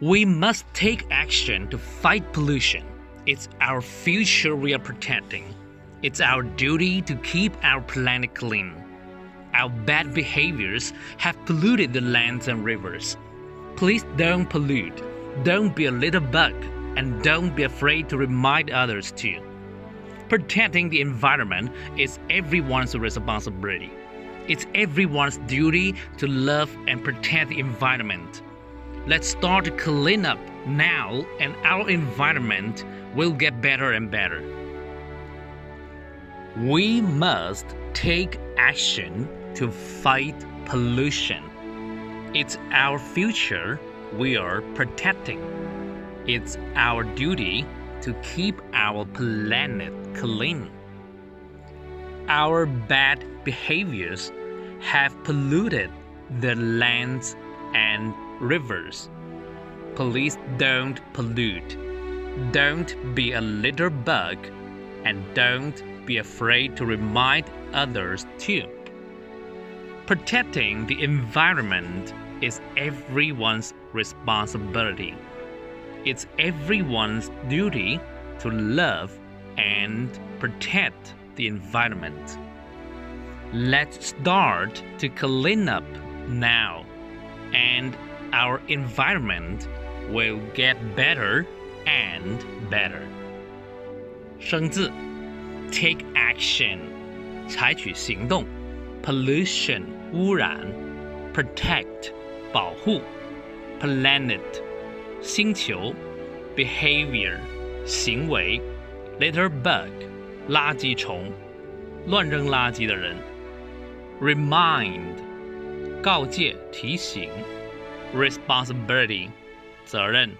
We must take action to fight pollution. It's our future we are protecting. It's our duty to keep our planet clean. Our bad behaviors have polluted the lands and rivers. Please don't pollute. Don't be a litterbug. And don't be afraid to remind others too. Protecting the environment is everyone's responsibility. It's everyone's duty to love and protect the environment. Let's start to clean up now, and our environment will get better and better. We must take action to fight pollution. It's our future we are protecting. It's our duty to keep our planet clean. Our bad behaviors have polluted the lands and rivers. Please don't pollute. Don't be a litterbug and don't be afraid to remind others too. Protecting the environment is everyone's responsibility. It's everyone's duty to love and protect the environment. Let's start to clean up now, and our environment will get better and better. 生字 take action 采取行动 pollution 污染 protect 保护 planet 星球 behavior 行为 litter bug 垃圾虫乱扔垃圾的人 remind 告诫提醒 Responsibility 责任